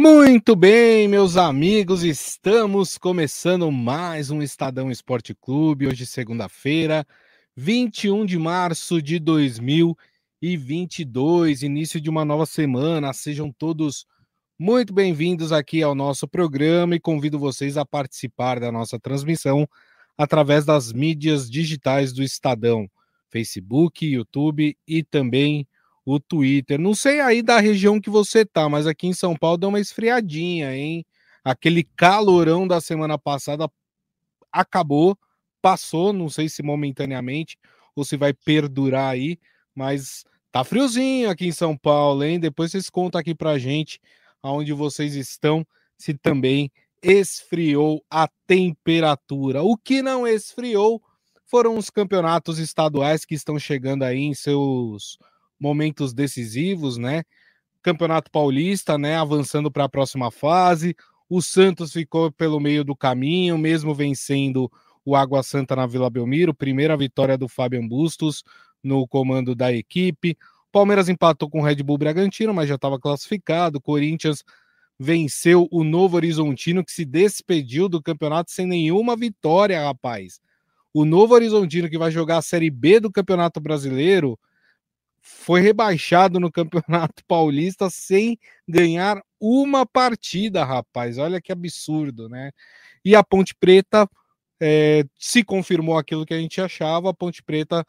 Muito bem, meus amigos, estamos começando mais um Estadão Esporte Clube, hoje segunda-feira, 21 de março de 2022, início de uma nova semana. Sejam todos muito bem-vindos aqui ao nosso programa e convido vocês a participar da nossa transmissão através das mídias digitais do Estadão, Facebook, YouTube e também o Twitter. Não sei aí da região que você tá, mas aqui em São Paulo deu uma esfriadinha, hein? Aquele calorão da semana passada acabou, passou, não sei se momentaneamente ou se vai perdurar aí, mas tá friozinho aqui em São Paulo, hein? Depois vocês contam aqui pra gente aonde vocês estão, se também esfriou a temperatura. O que não esfriou foram os campeonatos estaduais que estão chegando aí em seus momentos decisivos, né? Campeonato Paulista, né? Avançando para a próxima fase. O Santos ficou pelo meio do caminho, mesmo vencendo o Água Santa na Vila Belmiro. Primeira vitória do Fábio Bustos no comando da equipe. Palmeiras empatou com o Red Bull Bragantino, mas já estava classificado. Corinthians venceu o Novo Horizontino, que se despediu do campeonato sem nenhuma vitória, rapaz. O Novo Horizontino, que vai jogar a Série B do Campeonato Brasileiro, foi rebaixado no Campeonato Paulista sem ganhar uma partida, rapaz. Olha que absurdo, né? E a Ponte Preta é, se confirmou aquilo que a gente achava. A Ponte Preta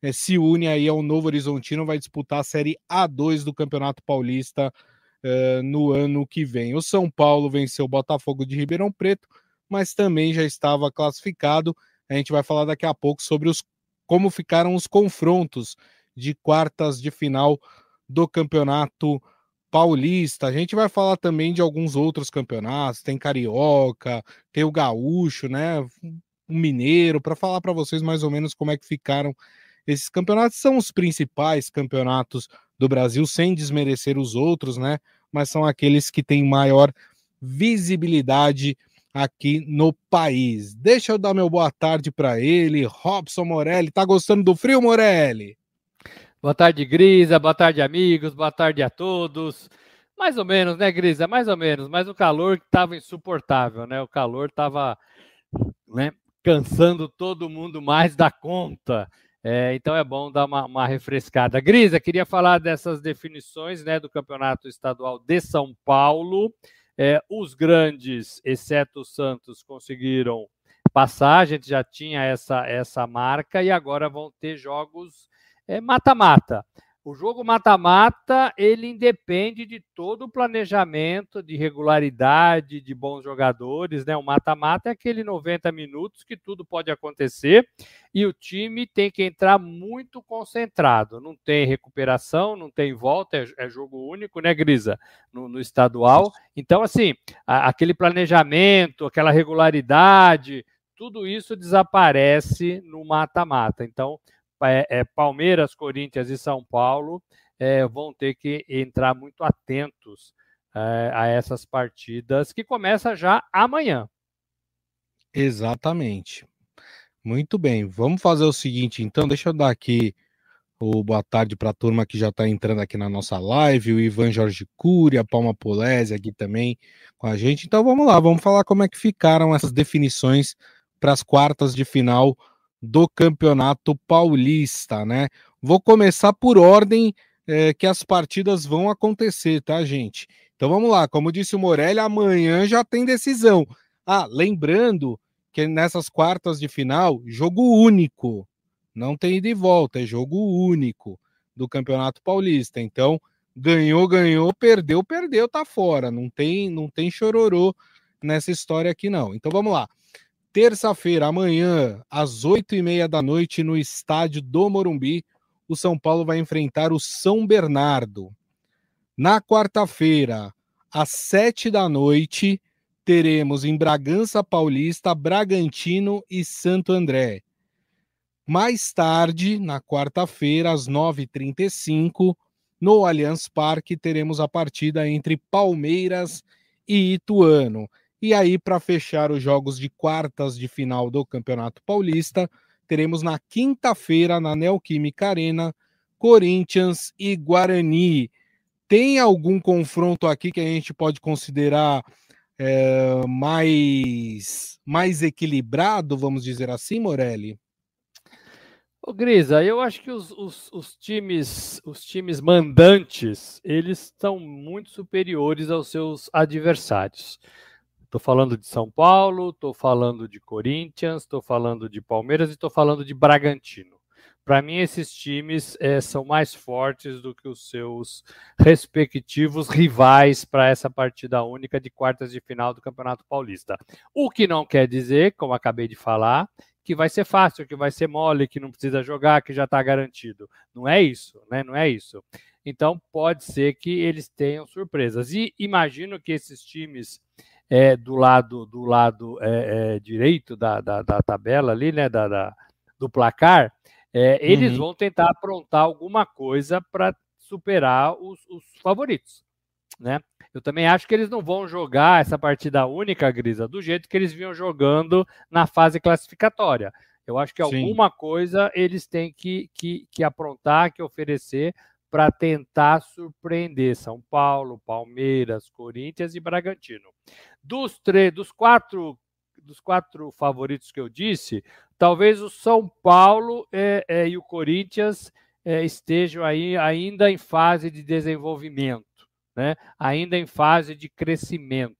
é, se une aí ao Novo Horizontino, vai disputar a Série A2 do Campeonato Paulista é, no ano que vem. O São Paulo venceu o Botafogo de Ribeirão Preto, mas também já estava classificado. A gente vai falar daqui a pouco sobre os como ficaram os confrontos de quartas de final do Campeonato Paulista. A gente vai falar também de alguns outros campeonatos, tem Carioca, tem o Gaúcho, né? O Mineiro, para falar para vocês mais ou menos como é que ficaram esses campeonatos. São os principais campeonatos do Brasil, sem desmerecer os outros, né? Mas são aqueles que têm maior visibilidade aqui no país. Deixa eu dar meu boa tarde para ele, Robson Morelli. Tá gostando do frio, Morelli? Boa tarde, Grisa. Boa tarde, amigos. Boa tarde a todos. Mais ou menos, né, Grisa? Mais ou menos. Mas o calor estava insuportável, né? O calor estava né, cansando todo mundo mais da conta. É, então é bom dar uma, uma, refrescada. Grisa, queria falar dessas definições né, do Campeonato Estadual de São Paulo. É, os grandes, exceto o Santos, conseguiram passar, a gente já tinha essa, essa marca e agora vão ter jogos é mata-mata. O jogo mata-mata, ele independe de todo o planejamento, de regularidade, de bons jogadores, né? O mata-mata é aquele 90 minutos que tudo pode acontecer e o time tem que entrar muito concentrado. Não tem recuperação, não tem volta, é, é jogo único, né, Grisa? No, no estadual. Então, assim, a, aquele planejamento, aquela regularidade, tudo isso desaparece no mata-mata. Então, é, é, Palmeiras, Corinthians e São Paulo é, vão ter que entrar muito atentos é, a essas partidas que começa já amanhã. Exatamente. Muito bem. Vamos fazer o seguinte, então. Deixa eu dar aqui o boa tarde para a turma que já está entrando aqui na nossa live, o Ivan Jorge Cury, a Palma Polese aqui também com a gente. Então vamos lá, vamos falar como é que ficaram essas definições para as quartas de final do Campeonato Paulista, né? Vou começar por ordem é, que as partidas vão acontecer, tá, gente? Então vamos lá, como disse o Morelli, amanhã já tem decisão. Ah, lembrando que nessas quartas de final, jogo único, não tem ida e volta, é jogo único do Campeonato Paulista. Então, ganhou, ganhou, perdeu, perdeu, tá fora. Não tem, não tem chororô nessa história aqui não. Então vamos lá terça-feira, amanhã, às oito e meia da noite, no estádio do Morumbi, o São Paulo vai enfrentar o São Bernardo. Na quarta-feira, às sete da noite, teremos em Bragança Paulista, Bragantino e Santo André. Mais tarde, na quarta-feira, às 9h35, no Allianz Parque, teremos a partida entre Palmeiras e Ituano. E aí, para fechar os jogos de quartas de final do Campeonato Paulista, teremos na quinta-feira, na Neoquímica Arena, Corinthians e Guarani. tem algum confronto aqui que a gente pode considerar é, mais, mais equilibrado, vamos dizer assim, Morelli? Ô, Grisa, eu acho que os, os, os, times, os times mandantes, eles estão muito superiores aos seus adversários. Estou falando de São Paulo, estou falando de Corinthians, estou falando de Palmeiras e estou falando de Bragantino. Para mim, esses times é, são mais fortes do que os seus respectivos rivais para essa partida única de quartas de final do Campeonato Paulista. O que não quer dizer, como acabei de falar, que vai ser fácil, que vai ser mole, que não precisa jogar, que já está garantido. Não é isso, né? Não é isso. Então pode ser que eles tenham surpresas. E imagino que esses times é, do lado do lado é, é, direito da, da, da, tabela ali, né? Da, da do placar, é, eles uhum. vão tentar aprontar alguma coisa para superar os, os favoritos. Né? Eu também acho que eles não vão jogar essa partida única, Grisa, do jeito que eles vinham jogando na fase classificatória. Eu acho que Sim. alguma coisa eles têm que, que, que aprontar, que oferecer para tentar surpreender São Paulo, Palmeiras, Corinthians e Bragantino. Dos dos quatro, dos quatro favoritos que eu disse, talvez o São Paulo é, é, e o Corinthians é, estejam aí ainda em fase de desenvolvimento né? ainda em fase de crescimento,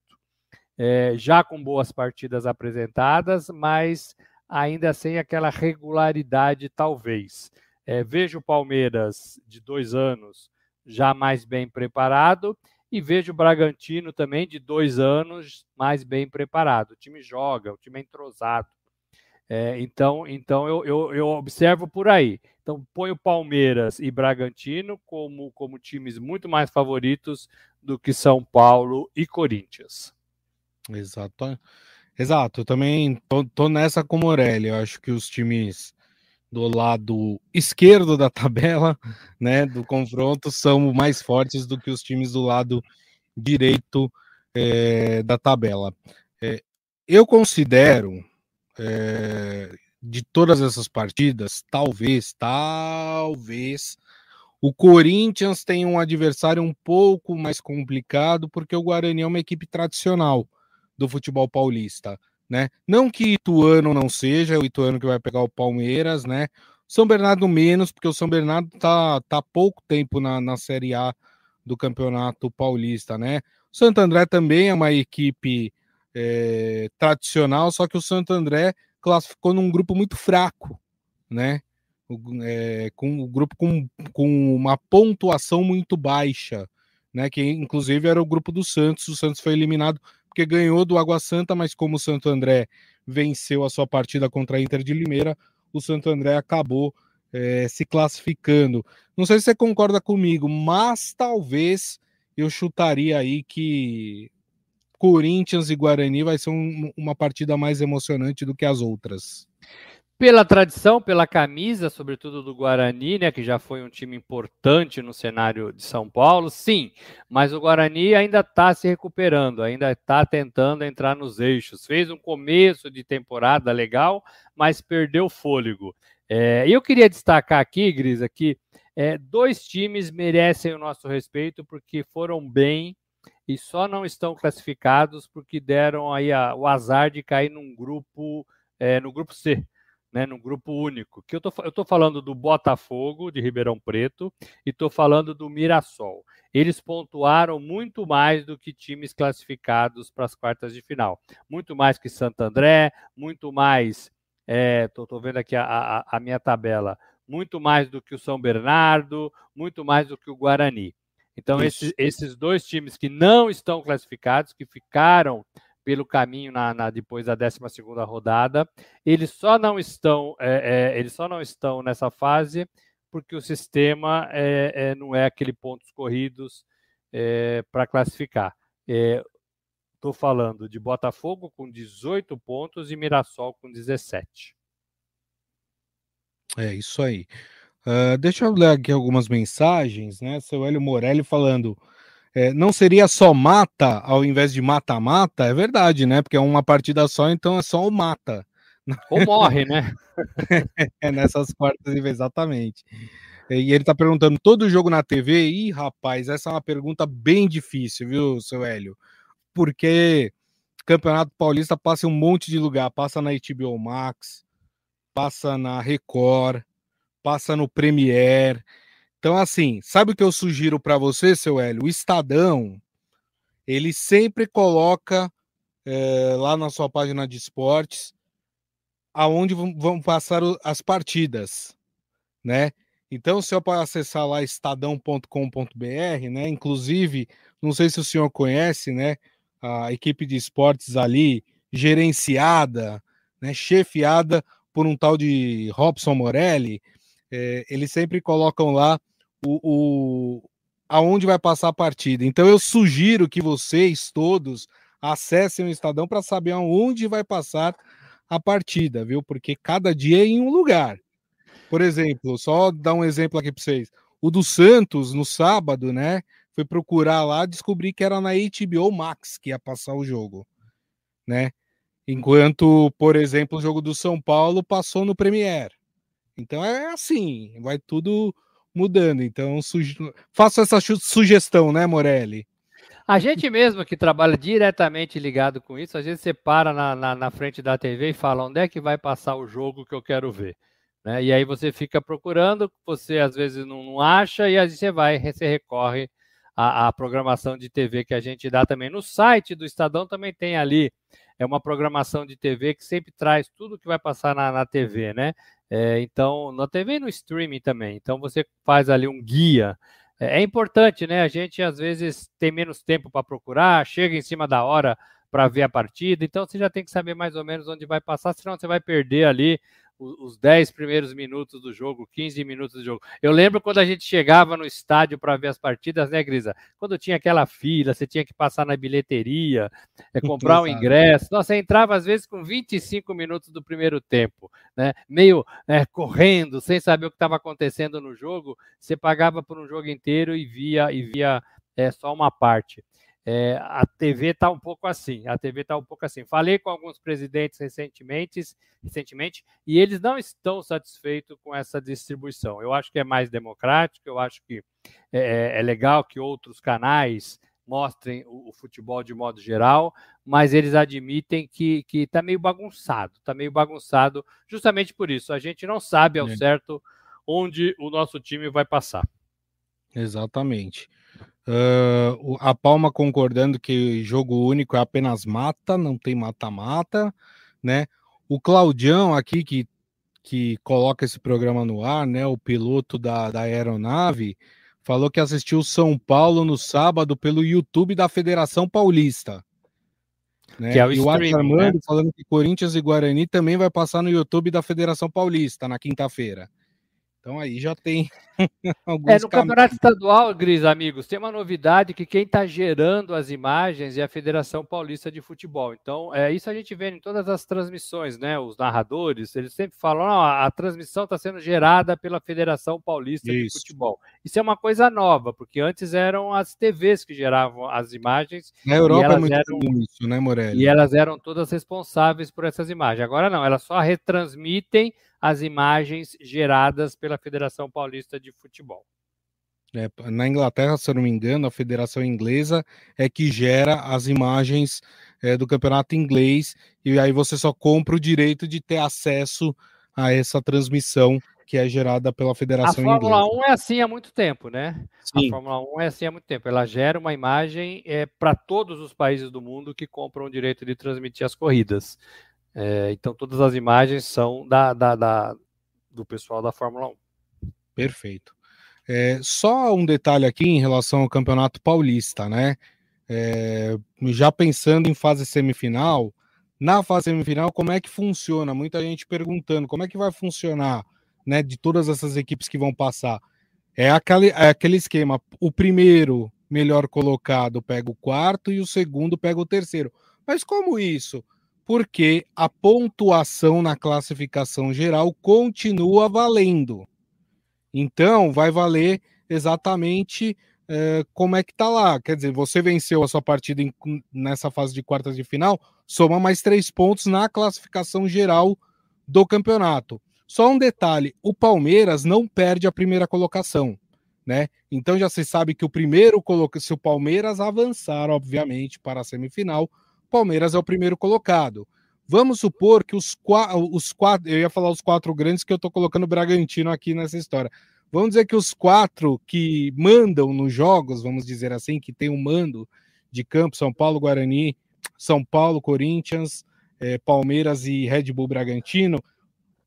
é, já com boas partidas apresentadas, mas ainda sem aquela regularidade, talvez. É, vejo o Palmeiras de dois anos já mais bem preparado e vejo o Bragantino também de dois anos mais bem preparado. O time joga, o time é entrosado. É, então, então eu, eu, eu, observo por aí. Então, ponho Palmeiras e Bragantino como, como times muito mais favoritos do que São Paulo e Corinthians. Exato. Exato, eu também tô, tô nessa com o Morelli. Eu acho que os times do lado esquerdo da tabela, né, do confronto, são mais fortes do que os times do lado direito é, da tabela. É, eu considero é, de todas essas partidas, talvez, talvez o Corinthians tenha um adversário um pouco mais complicado, porque o Guarani é uma equipe tradicional do futebol paulista, né? Não que Ituano não seja, o Ituano que vai pegar o Palmeiras, né? São Bernardo menos, porque o São Bernardo tá, tá pouco tempo na, na Série A do Campeonato Paulista, né? O Santo André também é uma equipe é, tradicional, só que o Santo André classificou num grupo muito fraco, né? O, é, com o grupo com, com uma pontuação muito baixa, né? Que inclusive era o grupo do Santos. O Santos foi eliminado porque ganhou do Água Santa, mas como o Santo André venceu a sua partida contra a Inter de Limeira, o Santo André acabou é, se classificando. Não sei se você concorda comigo, mas talvez eu chutaria aí que Corinthians e Guarani vai ser um, uma partida mais emocionante do que as outras. Pela tradição, pela camisa, sobretudo do Guarani, né, que já foi um time importante no cenário de São Paulo, sim, mas o Guarani ainda está se recuperando, ainda está tentando entrar nos eixos. Fez um começo de temporada legal, mas perdeu fôlego. É, eu queria destacar aqui, Grisa, que é, dois times merecem o nosso respeito porque foram bem e só não estão classificados porque deram aí a, o azar de cair num grupo, é, no grupo C, né, num grupo único. Que eu tô, eu tô falando do Botafogo de Ribeirão Preto e tô falando do Mirassol. Eles pontuaram muito mais do que times classificados para as quartas de final, muito mais que Santo André, muito mais. É, tô, tô vendo aqui a, a, a minha tabela. Muito mais do que o São Bernardo, muito mais do que o Guarani. Então, esses, esses dois times que não estão classificados, que ficaram pelo caminho na, na, depois da 12 rodada. Eles só não estão, é, é, eles só não estão nessa fase porque o sistema é, é não é aquele pontos corridos é, para classificar. Estou é, falando de Botafogo com 18 pontos e Mirassol com 17. É isso aí. Uh, deixa eu ler aqui algumas mensagens, né? Seu Hélio Morelli falando. É, não seria só mata ao invés de mata-mata? É verdade, né? Porque é uma partida só, então é só o mata. Ou morre, né? é nessas quartas, exatamente. E ele tá perguntando: todo jogo na TV? Ih, rapaz, essa é uma pergunta bem difícil, viu, seu Hélio? Porque Campeonato Paulista passa em um monte de lugar, passa na HBO Max, passa na Record, passa no Premiere. Então, assim, sabe o que eu sugiro para você, seu Hélio? O Estadão, ele sempre coloca é, lá na sua página de esportes aonde vão passar as partidas, né? Então, senhor pode acessar lá estadão.com.br, né? Inclusive, não sei se o senhor conhece, né? A equipe de esportes ali, gerenciada, né? chefiada por um tal de Robson Morelli, é, eles sempre colocam lá o, o, aonde vai passar a partida. Então eu sugiro que vocês todos acessem o Estadão para saber aonde vai passar a partida, viu? Porque cada dia é em um lugar. Por exemplo, só dar um exemplo aqui para vocês. O do Santos, no sábado, né? Foi procurar lá, descobri que era na HBO Max que ia passar o jogo, né? Enquanto, por exemplo, o jogo do São Paulo passou no Premiere. Então é assim, vai tudo mudando. Então, faço essa sugestão, né, Morelli? A gente mesmo que trabalha diretamente ligado com isso, a gente separa na, na, na, frente da TV e fala onde é que vai passar o jogo que eu quero ver. Né? E aí você fica procurando, você às vezes não, não acha, e aí você vai, você recorre à, à, programação de TV que a gente dá também. No site do Estadão também tem ali, é uma programação de TV que sempre traz tudo que vai passar na, na TV, né? É, então, na TV e no streaming também. Então, você faz ali um guia. É, é importante, né? A gente às vezes tem menos tempo para procurar, chega em cima da hora para ver a partida, então você já tem que saber mais ou menos onde vai passar, senão você vai perder ali os 10 primeiros minutos do jogo, 15 minutos do jogo. Eu lembro quando a gente chegava no estádio para ver as partidas, né, Grisa? Quando tinha aquela fila, você tinha que passar na bilheteria, é, comprar o um ingresso. Nossa, você entrava às vezes com 25 minutos do primeiro tempo, né? Meio é, correndo, sem saber o que estava acontecendo no jogo. Você pagava por um jogo inteiro e via e via é, só uma parte. É, a TV está um pouco assim. A TV está um pouco assim. Falei com alguns presidentes recentemente, recentemente e eles não estão satisfeitos com essa distribuição. Eu acho que é mais democrático. Eu acho que é, é, é legal que outros canais mostrem o, o, futebol de modo geral, mas eles admitem que está meio bagunçado. Está meio bagunçado justamente por isso. A gente não sabe ao é. certo onde o nosso time vai passar. Exatamente. Uh, a Palma concordando que jogo único é apenas mata, não tem mata-mata, né? O Claudião aqui que, que coloca esse programa no ar, né? O piloto da, da aeronave falou que assistiu São Paulo no sábado pelo YouTube da Federação Paulista. Né? Que é o e o Arthur né? falando que Corinthians e Guarani também vai passar no YouTube da Federação Paulista na quinta-feira. Então aí já tem alguns. É, no campeonato estadual, Gris, amigos, tem uma novidade que quem está gerando as imagens é a Federação Paulista de Futebol. Então, é isso a gente vê em todas as transmissões, né? Os narradores, eles sempre falam: a transmissão está sendo gerada pela Federação Paulista isso. de Futebol. Isso é uma coisa nova, porque antes eram as TVs que geravam as imagens. Na Europa é muito eram, isso, né, Morelli? E elas eram todas responsáveis por essas imagens. Agora não, elas só retransmitem as imagens geradas pela Federação Paulista de Futebol. É, na Inglaterra, se eu não me engano, a Federação Inglesa é que gera as imagens é, do campeonato inglês, e aí você só compra o direito de ter acesso a essa transmissão que é gerada pela Federação Inglesa. A Fórmula Inglesa. 1 é assim há muito tempo, né? Sim. A Fórmula 1 é assim há muito tempo. Ela gera uma imagem é, para todos os países do mundo que compram o direito de transmitir as corridas. É, então, todas as imagens são da, da, da, do pessoal da Fórmula 1. Perfeito. É, só um detalhe aqui em relação ao Campeonato Paulista, né? É, já pensando em fase semifinal, na fase semifinal, como é que funciona? Muita gente perguntando como é que vai funcionar, né? De todas essas equipes que vão passar. É aquele, é aquele esquema: o primeiro melhor colocado pega o quarto e o segundo pega o terceiro. Mas como isso? porque a pontuação na classificação geral continua valendo. Então, vai valer exatamente é, como é que tá lá. Quer dizer, você venceu a sua partida em, nessa fase de quartas de final, soma mais três pontos na classificação geral do campeonato. Só um detalhe: o Palmeiras não perde a primeira colocação, né? Então já se sabe que o primeiro coloca, se o Palmeiras avançar, obviamente, para a semifinal, o Palmeiras é o primeiro colocado. Vamos supor que os, os quatro, eu ia falar os quatro grandes que eu estou colocando o Bragantino aqui nessa história. Vamos dizer que os quatro que mandam nos jogos, vamos dizer assim, que tem um mando de campo, São Paulo, Guarani, São Paulo, Corinthians, é, Palmeiras e Red Bull Bragantino,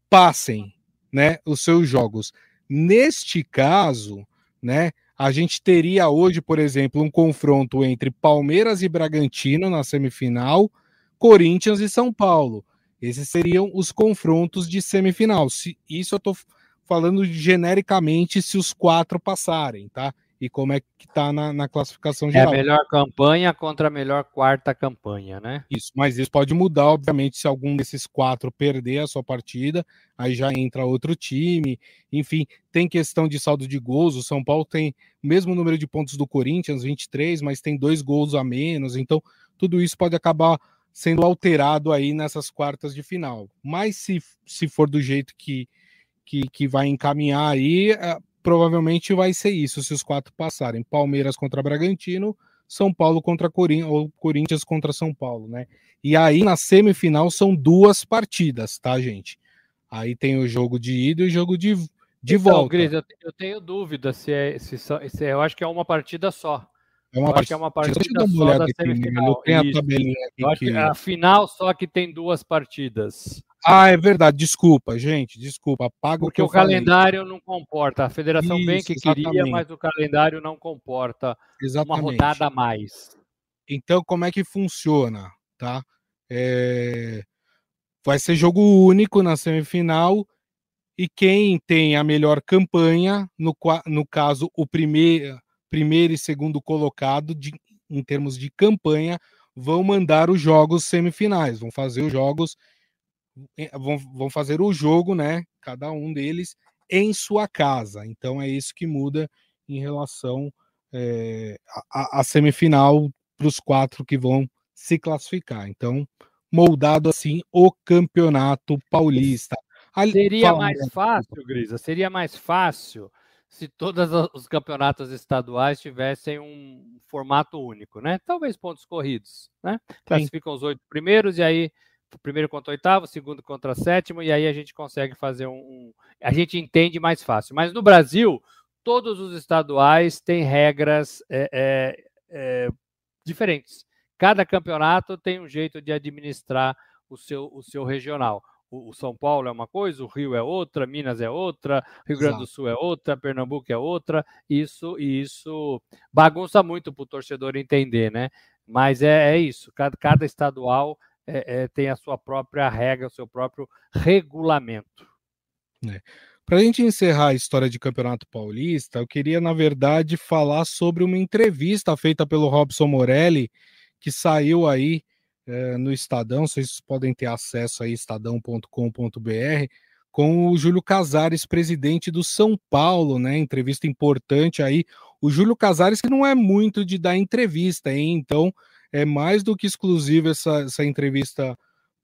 passem, né, os seus jogos. Neste caso, né, a gente teria hoje, por exemplo, um confronto entre Palmeiras e Bragantino na semifinal, Corinthians e São Paulo. Esses seriam os confrontos de semifinal. Se, isso eu estou falando genericamente se os quatro passarem, tá? E como é que tá na, na classificação geral. É a melhor campanha contra a melhor quarta campanha, né? Isso, mas isso pode mudar, obviamente, se algum desses quatro perder a sua partida, aí já entra outro time. Enfim, tem questão de saldo de gols. O São Paulo tem o mesmo número de pontos do Corinthians, 23, mas tem dois gols a menos. Então, tudo isso pode acabar sendo alterado aí nessas quartas de final. Mas se, se for do jeito que, que, que vai encaminhar aí, é, provavelmente vai ser isso, se os quatro passarem. Palmeiras contra Bragantino, São Paulo contra Corinthians, ou Corinthians contra São Paulo, né? E aí na semifinal são duas partidas, tá, gente? Aí tem o jogo de ida e o jogo de, de então, volta. Gris, eu, tenho dúvida se é, se, se é, eu acho que é uma partida só. É uma, partida, é uma partida só da semifinal. Aqui, né? a tabelinha aqui. Que... A final só que tem duas partidas. Ah, é verdade. Desculpa, gente. Desculpa. Paga Porque o, o calendário não comporta. A federação Isso, bem que exatamente. queria, mas o calendário não comporta exatamente. uma rodada a mais. Então, como é que funciona? Tá? É... Vai ser jogo único na semifinal e quem tem a melhor campanha, no, no caso, o primeiro primeiro e segundo colocado de, em termos de campanha vão mandar os jogos semifinais, vão fazer os jogos, vão, vão fazer o jogo, né? Cada um deles em sua casa. Então é isso que muda em relação é, à semifinal para os quatro que vão se classificar. Então, moldado assim o campeonato paulista. Seria mais fácil, Grisa, seria mais fácil se todos os campeonatos estaduais tivessem um formato único, né? Talvez pontos corridos, né? Classificam Sim. os oito primeiros e aí primeiro contra o oitavo, o segundo contra o sétimo, e aí a gente consegue fazer um, um, A gente entende mais fácil. Mas no Brasil, todos os estaduais têm regras é, é, é, diferentes. Cada campeonato tem um jeito de administrar o seu, o seu regional o, São Paulo é uma coisa, o Rio é outra, Minas é outra, Rio Grande do Sul é outra, Pernambuco é outra. Isso isso bagunça muito para o torcedor entender, né? Mas é, é isso. Cada, cada estadual é, é, tem a sua própria regra, o seu próprio regulamento. É. Para a gente encerrar a história de Campeonato Paulista, eu queria, na verdade, falar sobre uma entrevista feita pelo Robson Morelli, que saiu aí é, no Estadão, vocês podem ter acesso aí, estadão.com.br, com o Júlio Casares, presidente do São Paulo, né? Entrevista importante aí. O Júlio Casares, que não é muito de dar entrevista, hein? Então, é mais do que exclusiva essa, essa entrevista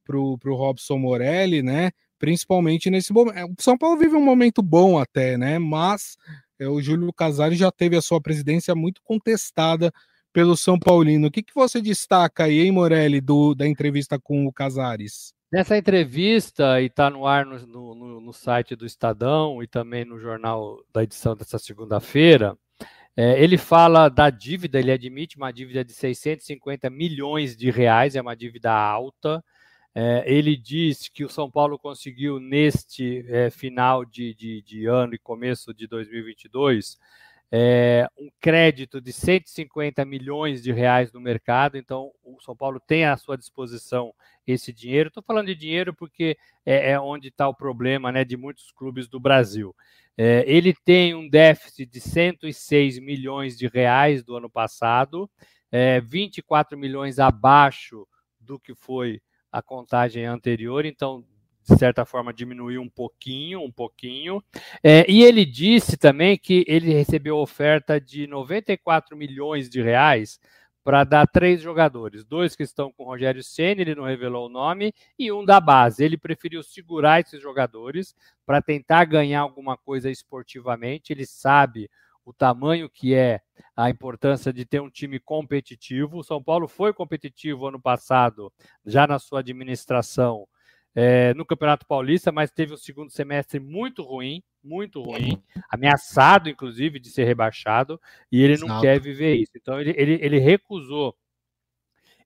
para o Robson Morelli, né? Principalmente nesse momento. É, o São Paulo vive um momento bom até, né? Mas é, o Júlio Casares já teve a sua presidência muito contestada pelo São Paulino. O que, que você destaca aí, hein, Morelli, do, da entrevista com o Casares? Nessa entrevista, e está no ar no, no, no, site do Estadão e também no jornal da edição dessa segunda-feira, é, ele fala da dívida, ele admite uma dívida de 650 milhões de reais, é uma dívida alta. É, ele diz que o São Paulo conseguiu, neste é, final de, de, de ano e começo de 2022, é, um crédito de 150 milhões de reais no mercado, então o São Paulo tem à sua disposição esse dinheiro. Estou falando de dinheiro porque é, é onde está o problema né, de muitos clubes do Brasil. É, ele tem um déficit de 106 milhões de reais do ano passado, 24 é, milhões abaixo do que foi a contagem anterior, então de certa forma, diminuiu um pouquinho, um pouquinho. É, e ele disse também que ele recebeu oferta de 94 milhões de reais para dar três jogadores, dois que estão com o Rogério Senna, ele não revelou o nome, e um da base. Ele preferiu segurar esses jogadores para tentar ganhar alguma coisa esportivamente. Ele sabe o tamanho que é a importância de ter um time competitivo. O São Paulo foi competitivo ano passado, já na sua administração, é, no Campeonato Paulista, mas teve um segundo semestre muito ruim, muito ruim, ameaçado, inclusive, de ser rebaixado, e ele não Exato. quer viver isso. Então, ele, ele, ele recusou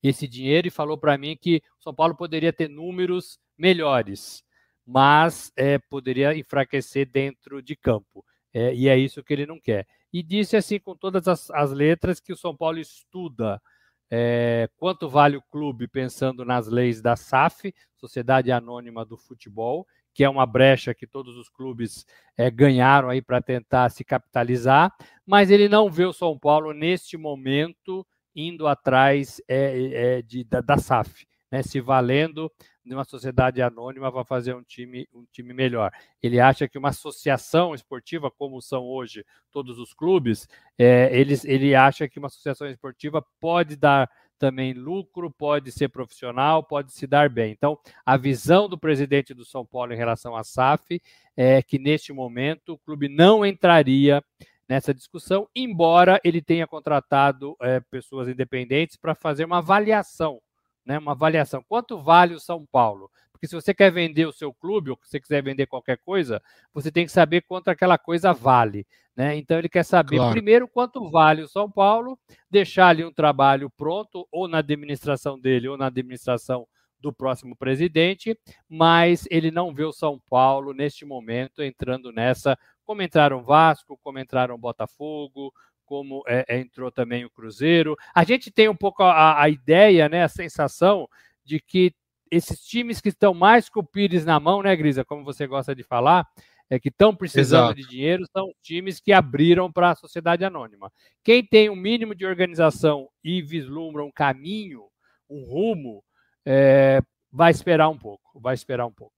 esse dinheiro e falou para mim que o São Paulo poderia ter números melhores, mas é, poderia enfraquecer dentro de campo. É, e é isso que ele não quer. E disse assim, com todas as, as letras, que o São Paulo estuda é, quanto vale o clube pensando nas leis da SAF, Sociedade Anônima do Futebol, que é uma brecha que todos os clubes é, ganharam aí para tentar se capitalizar, mas ele não vê o São Paulo neste momento indo atrás é, de, da, da SAF, né, se valendo de uma sociedade anônima para fazer um time, um time melhor. Ele acha que uma associação esportiva, como são hoje todos os clubes, é, eles, ele acha que uma associação esportiva pode dar também lucro, pode ser profissional, pode se dar bem. Então, a visão do presidente do São Paulo em relação à SAF é que neste momento o clube não entraria nessa discussão, embora ele tenha contratado é, pessoas independentes para fazer uma avaliação né, uma avaliação. Quanto vale o São Paulo? Porque se você quer vender o seu clube, ou se você quiser vender qualquer coisa, você tem que saber quanto aquela coisa vale. Né? Então ele quer saber claro. primeiro quanto vale o São Paulo, deixar ali um trabalho pronto, ou na administração dele, ou na administração do próximo presidente, mas ele não vê o São Paulo neste momento entrando nessa, como entraram Vasco, como entraram Botafogo, como é, é, entrou também o Cruzeiro. A gente tem um pouco a, a, ideia, né, a sensação de que esses times que estão mais com o Pires na mão, né, Grisa, como você gosta de falar, é que estão precisando Exato. de dinheiro, são times que abriram para a sociedade anônima. Quem tem um mínimo de organização e vislumbra um caminho, um rumo, é, vai esperar um pouco, vai esperar um pouco.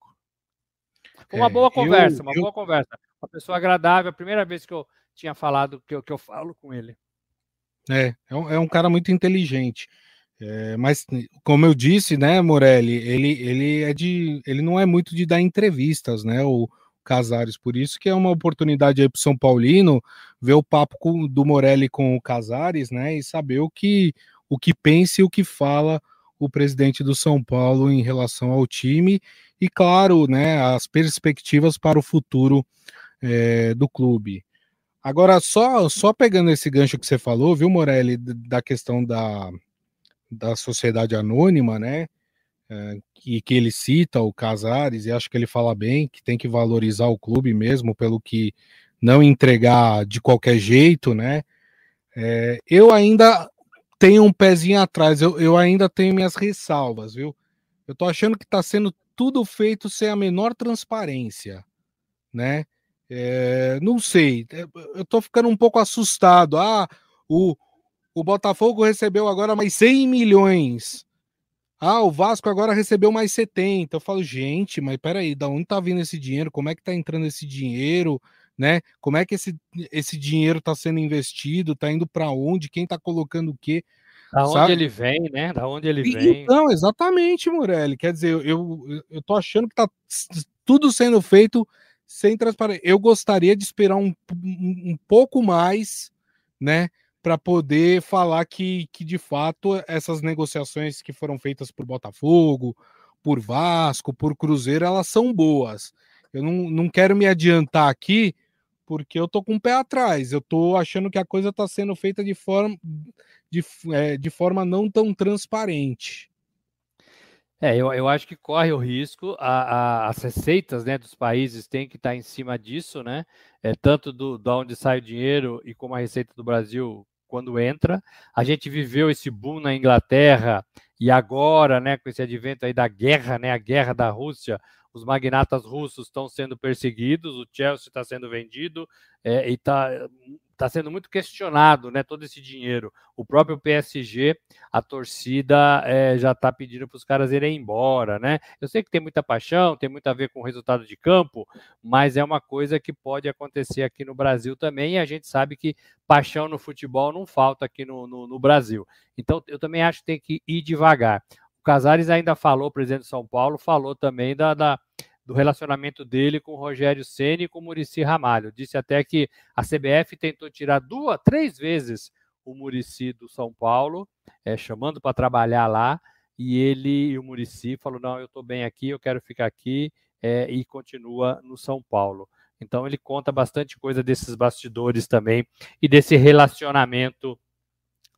Uma é, boa conversa, eu, uma eu... boa conversa. Uma pessoa agradável, a primeira vez que eu tinha falado que eu, que eu falo com ele. É, é um, é um cara muito inteligente. É, mas, como eu disse, né, Morelli, ele, ele é de. ele não é muito de dar entrevistas, né? O Casares, por isso que é uma oportunidade aí para São Paulino ver o papo com, do Morelli com o Casares, né? E saber o que o que pensa e o que fala o presidente do São Paulo em relação ao time e, claro, né, as perspectivas para o futuro é, do clube. Agora, só, só pegando esse gancho que você falou, viu, Morelli, da questão da, da sociedade anônima, né? É, que, que ele cita o Casares, e acho que ele fala bem, que tem que valorizar o clube mesmo, pelo que não entregar de qualquer jeito, né? É, eu ainda tenho um pezinho atrás, eu, eu ainda tenho minhas ressalvas, viu? Eu tô achando que tá sendo tudo feito sem a menor transparência, né? É, não sei, é, eu tô ficando um pouco assustado. Ah, o, o Botafogo recebeu agora mais 100 milhões. Ah, o Vasco agora recebeu mais 70. Eu falo, gente, mas peraí, da onde tá vindo esse dinheiro? Como é que tá entrando esse dinheiro? Né? Como é que esse, esse dinheiro tá sendo investido? Tá indo para onde? Quem tá colocando o quê? Da onde sabe? ele vem, né? Da onde ele vem. Então, exatamente, Morelli. Quer dizer, eu, eu, eu tô achando que tá tudo sendo feito sem transparência. Eu gostaria de esperar um, um, um pouco mais, né, para poder falar que, que de fato essas negociações que foram feitas por Botafogo, por Vasco, por Cruzeiro, elas são boas. Eu não, não quero me adiantar aqui, porque eu tô com o pé atrás. Eu tô achando que a coisa está sendo feita de forma, de, é, de forma não tão transparente. É, eu, eu acho que corre o risco, a, a, as receitas né, dos países têm que estar em cima disso, né? É, tanto do, de onde sai o dinheiro e como a receita do Brasil quando entra. A gente viveu esse boom na Inglaterra e agora, né, com esse advento aí da guerra, né, a guerra da Rússia, os magnatas russos estão sendo perseguidos, o Chelsea está sendo vendido é, e está está sendo muito questionado, né? Todo esse dinheiro. O próprio PSG, a torcida é, já está pedindo para os caras irem embora, né? Eu sei que tem muita paixão, tem muito a ver com o resultado de campo, mas é uma coisa que pode acontecer aqui no Brasil também. E a gente sabe que paixão no futebol não falta aqui no, no, no Brasil. Então, eu também acho que tem que ir devagar. O Casares ainda falou, o presidente de São Paulo, falou também da, da do relacionamento dele com o Rogério Ceni e com o Murici Ramalho. Disse até que a CBF tentou tirar duas, três vezes o Murici do São Paulo, é, chamando para trabalhar lá, e ele e o Murici falou: não, eu estou bem aqui, eu quero ficar aqui, é, e continua no São Paulo. Então ele conta bastante coisa desses bastidores também e desse relacionamento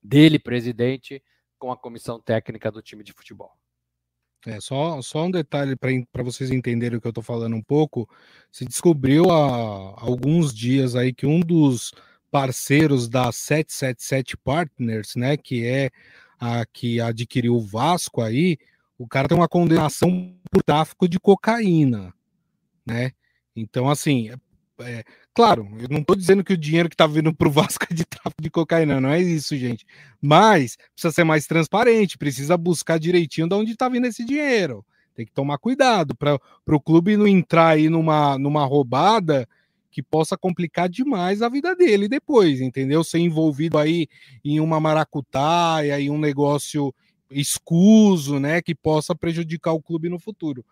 dele, presidente, com a comissão técnica do time de futebol. É, só, só um detalhe para vocês entenderem o que eu estou falando um pouco. Se descobriu há alguns dias aí que um dos parceiros da 777 Partners, né, que é a que adquiriu o Vasco aí, o cara tem uma condenação por tráfico de cocaína, né? Então, assim, é, claro, eu não estou dizendo que o dinheiro que está vindo para o Vasco é de tráfico de cocaína, não é isso, gente. Mas precisa ser mais transparente, precisa buscar direitinho de onde está vindo esse dinheiro. Tem que tomar cuidado para o clube não entrar aí numa, numa roubada que possa complicar demais a vida dele depois, entendeu? Ser envolvido aí em uma maracutaia, em um negócio escuso, né, que possa prejudicar o clube no futuro.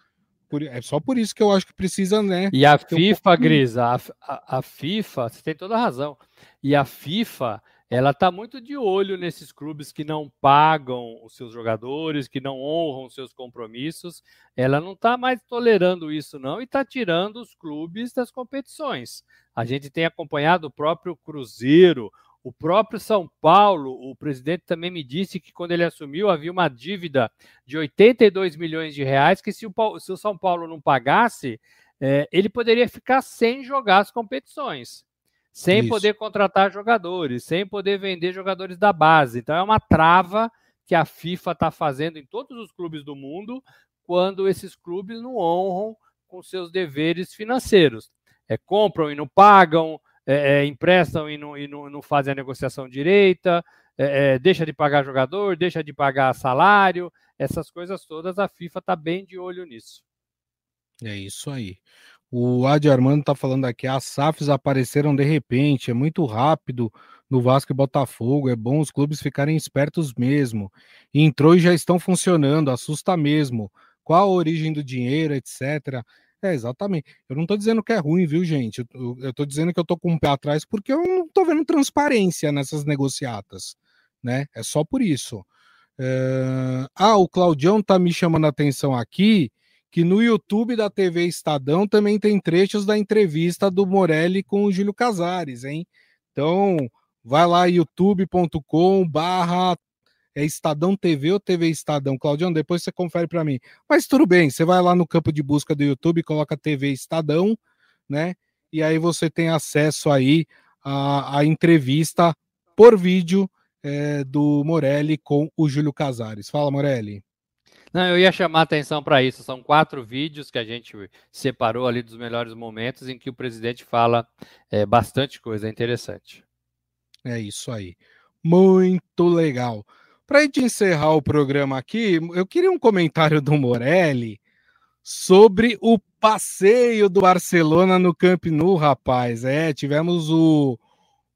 Por, é só por isso que eu acho que precisa, né? E a FIFA, um Grisa, a, a, a, FIFA, você tem toda a razão. E a FIFA, ela tá muito de olho nesses clubes que não pagam os seus jogadores, que não honram os seus compromissos. Ela não está mais tolerando isso, não, e está tirando os clubes das competições. A gente tem acompanhado o próprio Cruzeiro, o próprio São Paulo, o presidente também me disse que quando ele assumiu havia uma dívida de 82 milhões de reais que se o, se o São Paulo não pagasse, é, ele poderia ficar sem jogar as competições, sem Isso. poder contratar jogadores, sem poder vender jogadores da base. Então é uma trava que a FIFA está fazendo em todos os clubes do mundo quando esses clubes não honram com seus deveres financeiros. É, compram e não pagam, é, é, emprestam e, não, e não, não, fazem a negociação direita, é, é, deixa de pagar jogador, deixa de pagar salário, essas coisas todas, a FIFA está bem de olho nisso. É isso aí. O Adi Armando está falando aqui, as SAFs apareceram de repente, é muito rápido no Vasco e Botafogo, é bom os clubes ficarem espertos mesmo. Entrou e já estão funcionando, assusta mesmo. Qual a origem do dinheiro, etc. É, exatamente. Eu não estou dizendo que é ruim, viu, gente? Eu estou dizendo que eu estou com um pé atrás porque eu não estou vendo transparência nessas negociatas, né? É só por isso. É... Ah, o Claudião tá me chamando a atenção aqui que no YouTube da TV Estadão também tem trechos da entrevista do Morelli com o Júlio Casares, hein? Então, vai lá youtube.com barra é Estadão TV ou TV Estadão? Claudião, depois você confere para mim. Mas tudo bem, você vai lá no campo de busca do YouTube, coloca TV Estadão, né? E aí você tem acesso aí à, à entrevista por vídeo é, do Morelli com o Júlio Casares. Fala, Morelli. Não, eu ia chamar atenção para isso. São quatro vídeos que a gente separou ali dos melhores momentos em que o presidente fala é, bastante coisa interessante. É isso aí. Muito legal. Para encerrar o programa aqui, eu queria um comentário do Morelli sobre o passeio do Barcelona no Camp Nou, rapaz. É, tivemos o,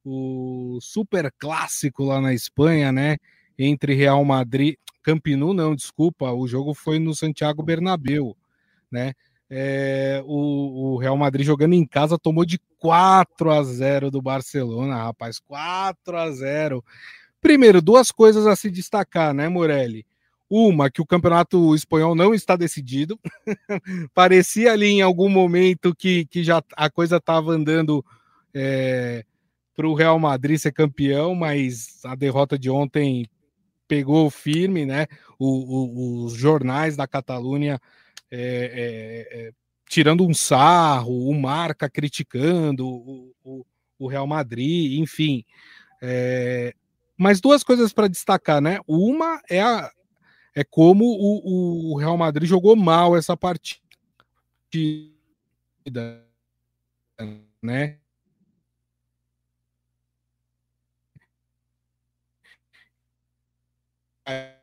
o super clássico lá na Espanha, né? Entre Real Madrid, Camp Nou, não, desculpa, o jogo foi no Santiago Bernabéu, né? É, o, o, Real Madrid jogando em casa tomou de 4 a 0 do Barcelona, rapaz, 4 a 0. Primeiro, duas coisas a se destacar, né, Morelli? Uma, que o campeonato espanhol não está decidido. Parecia ali em algum momento que, que já a coisa estava andando é, para o Real Madrid ser campeão, mas a derrota de ontem pegou firme, né? O, o, os jornais da Catalunha é, é, tirando um sarro, o Marca criticando o, o Real Madrid, enfim. É, mas duas coisas para destacar, né? Uma é, a, é como o, o Real Madrid jogou mal essa partida, né? É.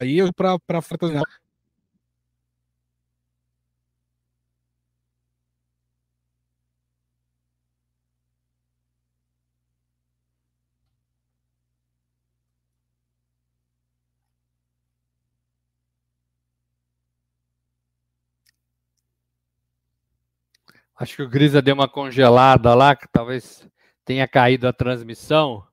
aí para fraternidade. Acho que o Grisa deu uma congelada lá, que talvez tenha caído a transmissão.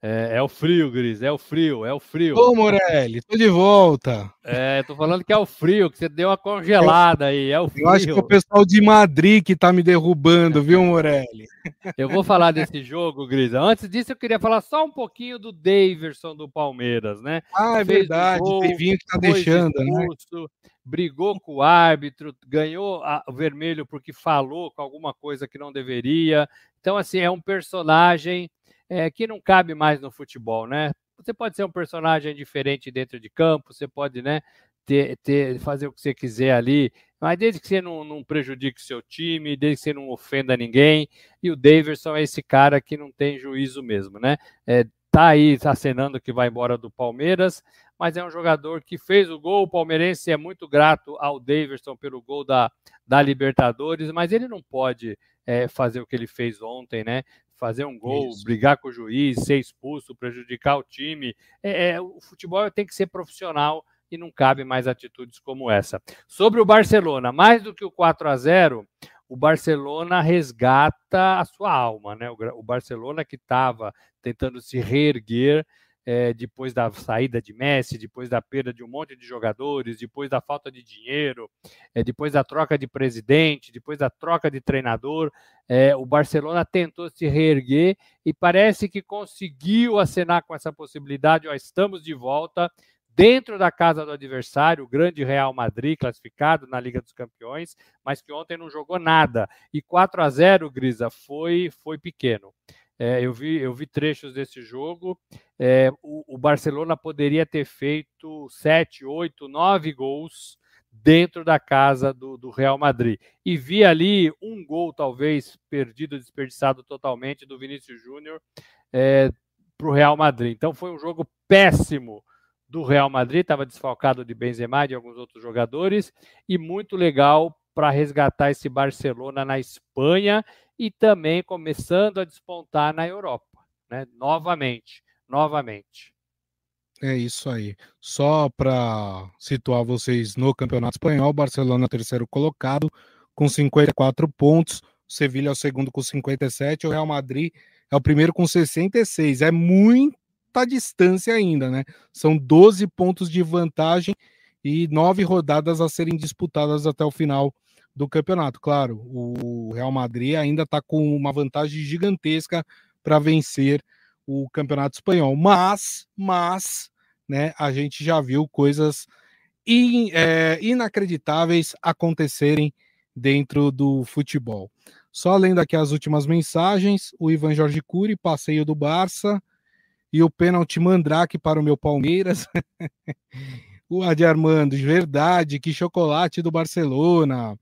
É, é, o frio, Gris, é o frio, é o frio. Ô, Morelli, tô de volta. É, tô falando que é o frio, que você deu uma congelada aí, é o frio. Eu acho que é o pessoal de Madrid que tá me derrubando, viu, Morelli? Eu vou falar desse jogo, Gris. Antes disso, eu queria falar só um pouquinho do Daverson do Palmeiras, né? Ah, é Fez verdade, o Davinho que tá deixando, né? expulso, né? Brigou com o árbitro, ganhou o vermelho porque falou com alguma coisa que não deveria. Então, assim, é um personagem é, que não cabe mais no futebol, né? Você pode ser um personagem diferente dentro de campo, você pode, né, ter, ter, fazer o que você quiser ali, mas desde que você não, não prejudique o seu time, desde que você não ofenda ninguém, e o Daverson é esse cara que não tem juízo mesmo, né? É, tá aí acenando que vai embora do Palmeiras, mas é um jogador que fez o gol. O palmeirense é muito grato ao Daverson pelo gol da, da Libertadores, mas ele não pode é, fazer o que ele fez ontem, né? Fazer um gol, Isso. brigar com o juiz, ser expulso, prejudicar o time. É, é, o futebol tem que ser profissional e não cabe mais atitudes como essa. Sobre o Barcelona, mais do que o 4 a 0 o Barcelona resgata a sua alma, né? O, o Barcelona que estava tentando se reerguer é, depois da saída de Messi, depois da perda de um monte de jogadores, depois da falta de dinheiro, é, depois da troca de presidente, depois da troca de treinador, é, o Barcelona tentou se reerguer e parece que conseguiu acenar com essa possibilidade. Ó, estamos de volta dentro da casa do adversário, o grande Real Madrid, classificado na Liga dos Campeões, mas que ontem não jogou nada. E 4 a 0 Grisa, foi, foi pequeno. É, eu, vi, eu vi trechos desse jogo. É, o, o, Barcelona poderia ter feito 7, 8, 9 gols dentro da casa do, do, Real Madrid. E vi ali um gol, talvez, perdido, desperdiçado totalmente, do Vinícius Júnior é, para o Real Madrid. Então foi um jogo péssimo do Real Madrid, estava desfalcado de Benzema e de alguns outros jogadores, e muito legal para resgatar esse Barcelona na Espanha e também começando a despontar na Europa, né? Novamente, novamente. É isso aí. Só para situar vocês no Campeonato Espanhol, Barcelona terceiro colocado com 54 pontos, Sevilha é o segundo com 57, o Real Madrid é o primeiro com 66. É muita distância ainda, né? São 12 pontos de vantagem e nove rodadas a serem disputadas até o final do campeonato. Claro, o Real Madrid ainda está com uma vantagem gigantesca para vencer o campeonato espanhol, mas, mas, né, a gente já viu coisas in, é, inacreditáveis acontecerem dentro do futebol. Só lendo aqui as últimas mensagens, o Ivan Jorge Cury, passeio do Barça, e o pênalti Mandrake para o meu Palmeiras. o Adi Armando, verdade, que chocolate do Barcelona.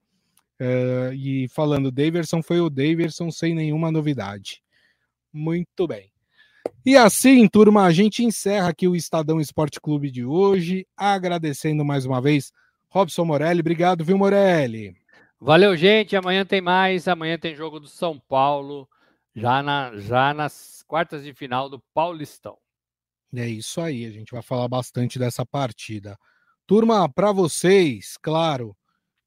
Uh, e falando, Daverson foi o Daverson sem nenhuma novidade. Muito bem. E assim, turma, a gente encerra aqui o Estadão Esporte Clube de hoje, agradecendo mais uma vez Robson Morelli. Obrigado, viu, Morelli? Valeu, gente. Amanhã tem mais. Amanhã tem jogo do São Paulo, já, na, já nas quartas de final do Paulistão. É isso aí, a gente vai falar bastante dessa partida. Turma, para vocês, claro,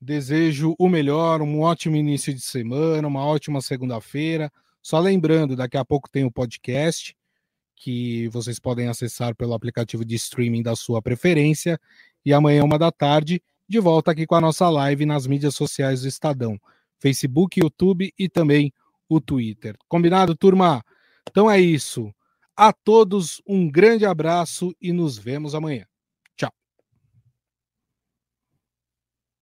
Desejo o melhor, um ótimo início de semana, uma ótima segunda-feira. Só lembrando, daqui a pouco tem o podcast que vocês podem acessar pelo aplicativo de streaming da sua preferência. E amanhã, uma da tarde, de volta aqui com a nossa live nas mídias sociais do Estadão: Facebook, YouTube e também o Twitter. Combinado, turma? Então é isso. A todos um grande abraço e nos vemos amanhã.